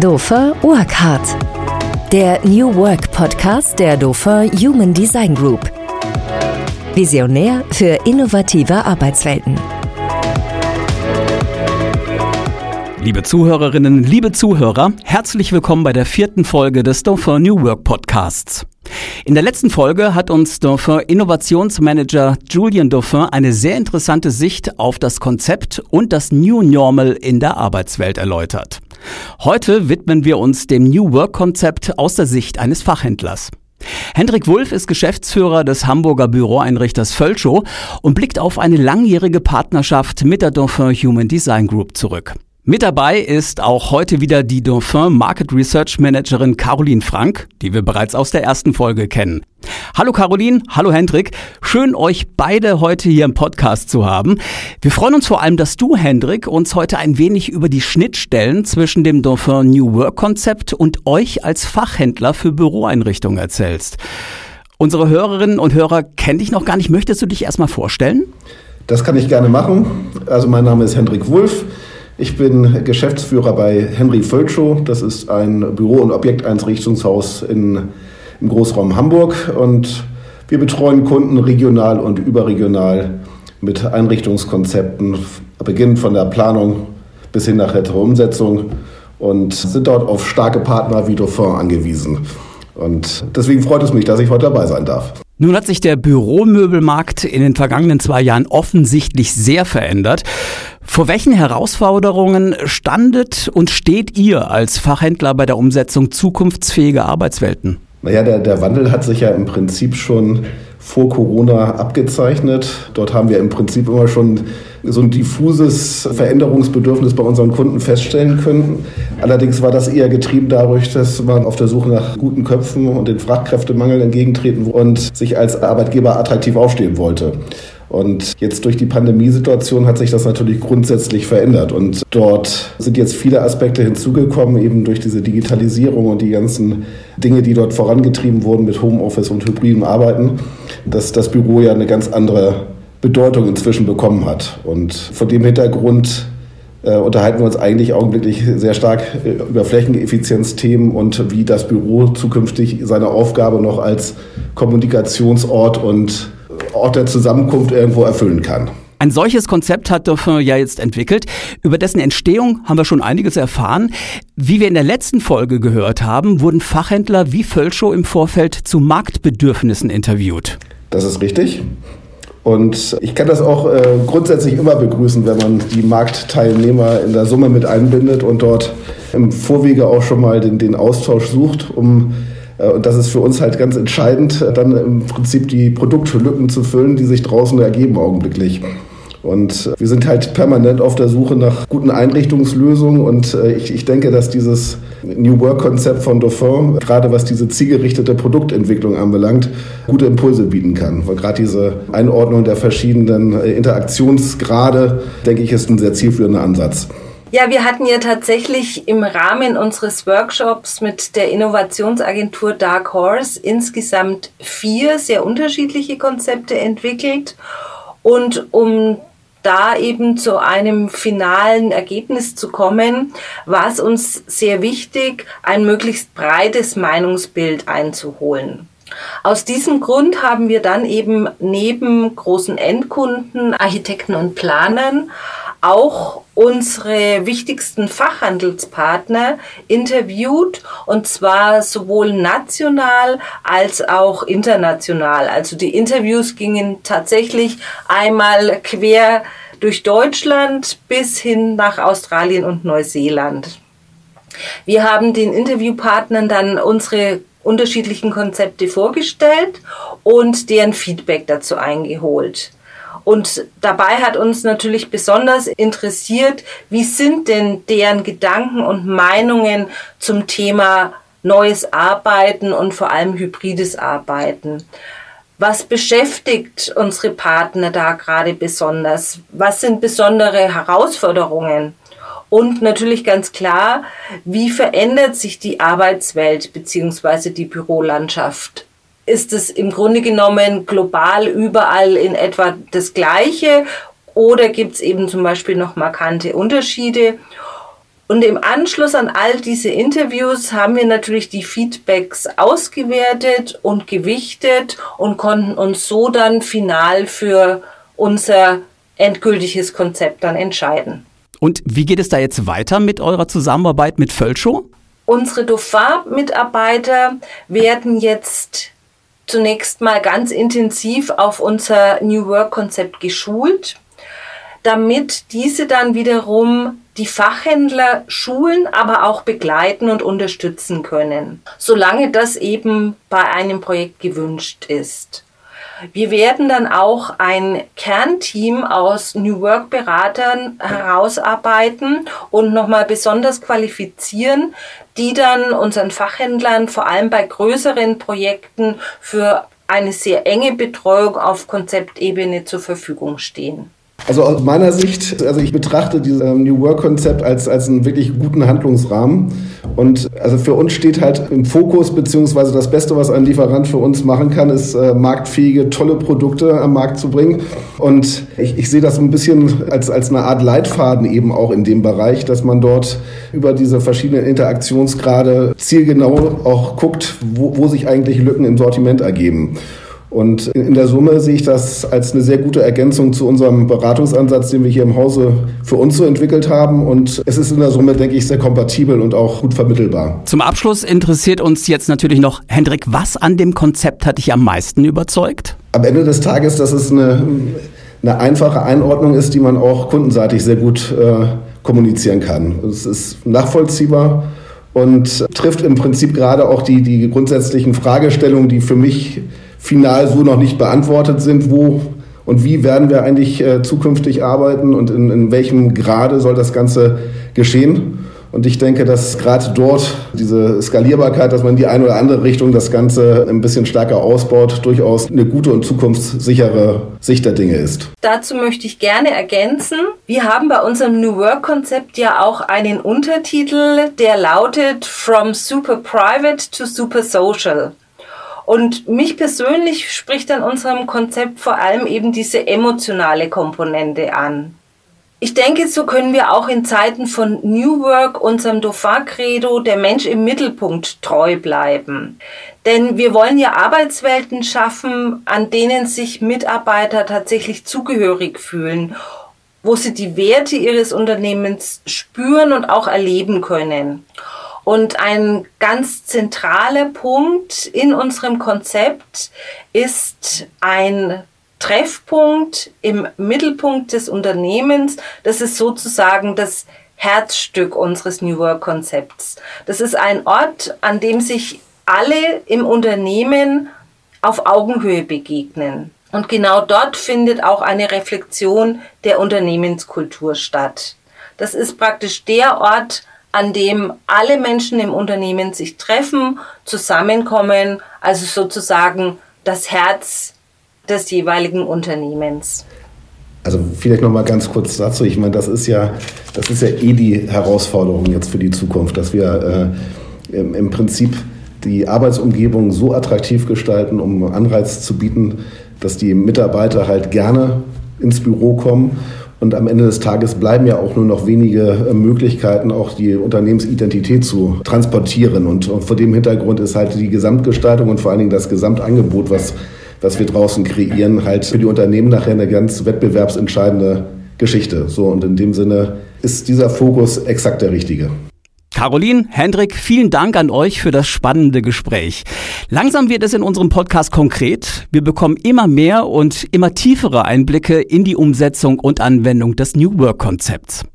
Dofer Work Hard. Der New Work Podcast der Dofer Human Design Group. Visionär für innovative Arbeitswelten. Liebe Zuhörerinnen, liebe Zuhörer, herzlich willkommen bei der vierten Folge des Dauphin New Work Podcasts. In der letzten Folge hat uns Dauphin Innovationsmanager Julian Dauphin eine sehr interessante Sicht auf das Konzept und das New Normal in der Arbeitswelt erläutert. Heute widmen wir uns dem New Work Konzept aus der Sicht eines Fachhändlers. Hendrik Wulff ist Geschäftsführer des Hamburger Büroeinrichters Völschow und blickt auf eine langjährige Partnerschaft mit der Dauphin Human Design Group zurück. Mit dabei ist auch heute wieder die Dauphin Market Research Managerin Caroline Frank, die wir bereits aus der ersten Folge kennen. Hallo Caroline, hallo Hendrik. Schön euch beide heute hier im Podcast zu haben. Wir freuen uns vor allem, dass du, Hendrik, uns heute ein wenig über die Schnittstellen zwischen dem Dauphin New Work Konzept und euch als Fachhändler für Büroeinrichtungen erzählst. Unsere Hörerinnen und Hörer kennen dich noch gar nicht. Möchtest du dich erstmal vorstellen? Das kann ich gerne machen. Also mein Name ist Hendrik Wulff. Ich bin Geschäftsführer bei Henry Völschow. Das ist ein Büro- und Objekteinrichtungshaus in, im Großraum Hamburg. Und wir betreuen Kunden regional und überregional mit Einrichtungskonzepten, beginnend von der Planung bis hin nachher zur Umsetzung und sind dort auf starke Partner wie Dauphin angewiesen. Und deswegen freut es mich, dass ich heute dabei sein darf. Nun hat sich der Büromöbelmarkt in den vergangenen zwei Jahren offensichtlich sehr verändert. Vor welchen Herausforderungen standet und steht ihr als Fachhändler bei der Umsetzung zukunftsfähiger Arbeitswelten? Naja, der, der Wandel hat sich ja im Prinzip schon vor Corona abgezeichnet. Dort haben wir im Prinzip immer schon so ein diffuses Veränderungsbedürfnis bei unseren Kunden feststellen können. Allerdings war das eher getrieben dadurch, dass man auf der Suche nach guten Köpfen und den Fachkräftemangel entgegentreten und sich als Arbeitgeber attraktiv aufstehen wollte. Und jetzt durch die Pandemiesituation hat sich das natürlich grundsätzlich verändert. Und dort sind jetzt viele Aspekte hinzugekommen, eben durch diese Digitalisierung und die ganzen Dinge, die dort vorangetrieben wurden mit Homeoffice und hybridem Arbeiten, dass das Büro ja eine ganz andere Bedeutung inzwischen bekommen hat. Und vor dem Hintergrund äh, unterhalten wir uns eigentlich augenblicklich sehr stark äh, über Flächeneffizienzthemen und wie das Büro zukünftig seine Aufgabe noch als Kommunikationsort und Ort der Zusammenkunft irgendwo erfüllen kann. Ein solches Konzept hat Dauphin ja jetzt entwickelt. Über dessen Entstehung haben wir schon einiges erfahren. Wie wir in der letzten Folge gehört haben, wurden Fachhändler wie Völschow im Vorfeld zu Marktbedürfnissen interviewt. Das ist richtig. Und ich kann das auch äh, grundsätzlich immer begrüßen, wenn man die Marktteilnehmer in der Summe mit einbindet und dort im Vorwege auch schon mal den, den Austausch sucht, um äh, und das ist für uns halt ganz entscheidend, äh, dann im Prinzip die Produktlücken zu füllen, die sich draußen ergeben augenblicklich. Und äh, wir sind halt permanent auf der Suche nach guten Einrichtungslösungen und ich, ich denke, dass dieses New Work-Konzept von Dauphin, gerade was diese zielgerichtete Produktentwicklung anbelangt, gute Impulse bieten kann. Weil gerade diese Einordnung der verschiedenen Interaktionsgrade, denke ich, ist ein sehr zielführender Ansatz. Ja, wir hatten ja tatsächlich im Rahmen unseres Workshops mit der Innovationsagentur Dark Horse insgesamt vier sehr unterschiedliche Konzepte entwickelt. Und um da eben zu einem finalen Ergebnis zu kommen, war es uns sehr wichtig, ein möglichst breites Meinungsbild einzuholen. Aus diesem Grund haben wir dann eben neben großen Endkunden, Architekten und Planern auch unsere wichtigsten Fachhandelspartner interviewt und zwar sowohl national als auch international. Also die Interviews gingen tatsächlich einmal quer durch Deutschland bis hin nach Australien und Neuseeland. Wir haben den Interviewpartnern dann unsere unterschiedlichen Konzepte vorgestellt und deren Feedback dazu eingeholt. Und dabei hat uns natürlich besonders interessiert, wie sind denn deren Gedanken und Meinungen zum Thema neues Arbeiten und vor allem hybrides Arbeiten. Was beschäftigt unsere Partner da gerade besonders? Was sind besondere Herausforderungen? Und natürlich ganz klar, wie verändert sich die Arbeitswelt bzw. die Bürolandschaft ist es im Grunde genommen global überall in etwa das Gleiche oder gibt es eben zum Beispiel noch markante Unterschiede? Und im Anschluss an all diese Interviews haben wir natürlich die Feedbacks ausgewertet und gewichtet und konnten uns so dann final für unser endgültiges Konzept dann entscheiden. Und wie geht es da jetzt weiter mit eurer Zusammenarbeit mit Völschow? Unsere DOFA-Mitarbeiter werden jetzt zunächst mal ganz intensiv auf unser New Work-Konzept geschult, damit diese dann wiederum die Fachhändler schulen, aber auch begleiten und unterstützen können, solange das eben bei einem Projekt gewünscht ist. Wir werden dann auch ein Kernteam aus New Work Beratern herausarbeiten und nochmal besonders qualifizieren, die dann unseren Fachhändlern vor allem bei größeren Projekten für eine sehr enge Betreuung auf Konzeptebene zur Verfügung stehen. Also aus meiner Sicht, also ich betrachte dieses ähm, New Work-Konzept als, als einen wirklich guten Handlungsrahmen. Und also für uns steht halt im Fokus, beziehungsweise das Beste, was ein Lieferant für uns machen kann, ist äh, marktfähige, tolle Produkte am Markt zu bringen. Und ich, ich sehe das ein bisschen als, als eine Art Leitfaden eben auch in dem Bereich, dass man dort über diese verschiedenen Interaktionsgrade zielgenau auch guckt, wo, wo sich eigentlich Lücken im Sortiment ergeben. Und in der Summe sehe ich das als eine sehr gute Ergänzung zu unserem Beratungsansatz, den wir hier im Hause für uns so entwickelt haben. Und es ist in der Summe, denke ich, sehr kompatibel und auch gut vermittelbar. Zum Abschluss interessiert uns jetzt natürlich noch, Hendrik, was an dem Konzept hat dich am meisten überzeugt? Am Ende des Tages, dass es eine, eine einfache Einordnung ist, die man auch kundenseitig sehr gut äh, kommunizieren kann. Es ist nachvollziehbar und trifft im Prinzip gerade auch die, die grundsätzlichen Fragestellungen, die für mich final so noch nicht beantwortet sind. Wo und wie werden wir eigentlich äh, zukünftig arbeiten und in, in welchem Grade soll das Ganze geschehen? Und ich denke, dass gerade dort diese Skalierbarkeit, dass man in die eine oder andere Richtung das Ganze ein bisschen stärker ausbaut, durchaus eine gute und zukunftssichere Sicht der Dinge ist. Dazu möchte ich gerne ergänzen. Wir haben bei unserem New Work Konzept ja auch einen Untertitel, der lautet From Super Private to Super Social. Und mich persönlich spricht an unserem Konzept vor allem eben diese emotionale Komponente an. Ich denke, so können wir auch in Zeiten von New Work unserem Dauphin-Credo der Mensch im Mittelpunkt treu bleiben. Denn wir wollen ja Arbeitswelten schaffen, an denen sich Mitarbeiter tatsächlich zugehörig fühlen, wo sie die Werte ihres Unternehmens spüren und auch erleben können. Und ein ganz zentraler Punkt in unserem Konzept ist ein Treffpunkt im Mittelpunkt des Unternehmens. Das ist sozusagen das Herzstück unseres New Work Konzepts. Das ist ein Ort, an dem sich alle im Unternehmen auf Augenhöhe begegnen. Und genau dort findet auch eine Reflexion der Unternehmenskultur statt. Das ist praktisch der Ort, an dem alle Menschen im Unternehmen sich treffen, zusammenkommen, also sozusagen das Herz des jeweiligen Unternehmens. Also vielleicht noch mal ganz kurz dazu. Ich meine, das ist ja, das ist ja eh die Herausforderung jetzt für die Zukunft, dass wir äh, im, im Prinzip die Arbeitsumgebung so attraktiv gestalten, um Anreiz zu bieten, dass die Mitarbeiter halt gerne ins Büro kommen und am Ende des Tages bleiben ja auch nur noch wenige äh, Möglichkeiten, auch die Unternehmensidentität zu transportieren. Und vor dem Hintergrund ist halt die Gesamtgestaltung und vor allen Dingen das Gesamtangebot, was, was wir draußen kreieren, halt für die Unternehmen nachher eine ganz wettbewerbsentscheidende Geschichte. So, und in dem Sinne ist dieser Fokus exakt der richtige. Caroline, Hendrik, vielen Dank an euch für das spannende Gespräch. Langsam wird es in unserem Podcast konkret. Wir bekommen immer mehr und immer tiefere Einblicke in die Umsetzung und Anwendung des New Work Konzepts.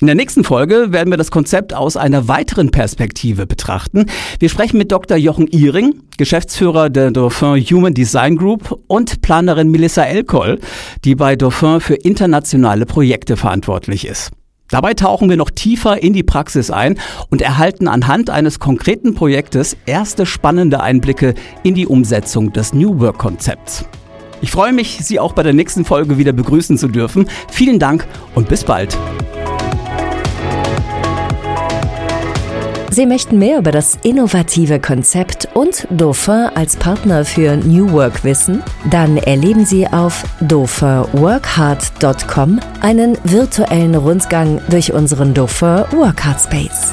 In der nächsten Folge werden wir das Konzept aus einer weiteren Perspektive betrachten. Wir sprechen mit Dr. Jochen Ihring, Geschäftsführer der Dauphin Human Design Group und Planerin Melissa Elkoll, die bei Dauphin für internationale Projekte verantwortlich ist. Dabei tauchen wir noch tiefer in die Praxis ein und erhalten anhand eines konkreten Projektes erste spannende Einblicke in die Umsetzung des New Work Konzepts. Ich freue mich, Sie auch bei der nächsten Folge wieder begrüßen zu dürfen. Vielen Dank und bis bald. Sie möchten mehr über das innovative Konzept und Dauphin als Partner für New Work wissen? Dann erleben Sie auf dauphinworkhard.com einen virtuellen Rundgang durch unseren Dauphin Workhard Space.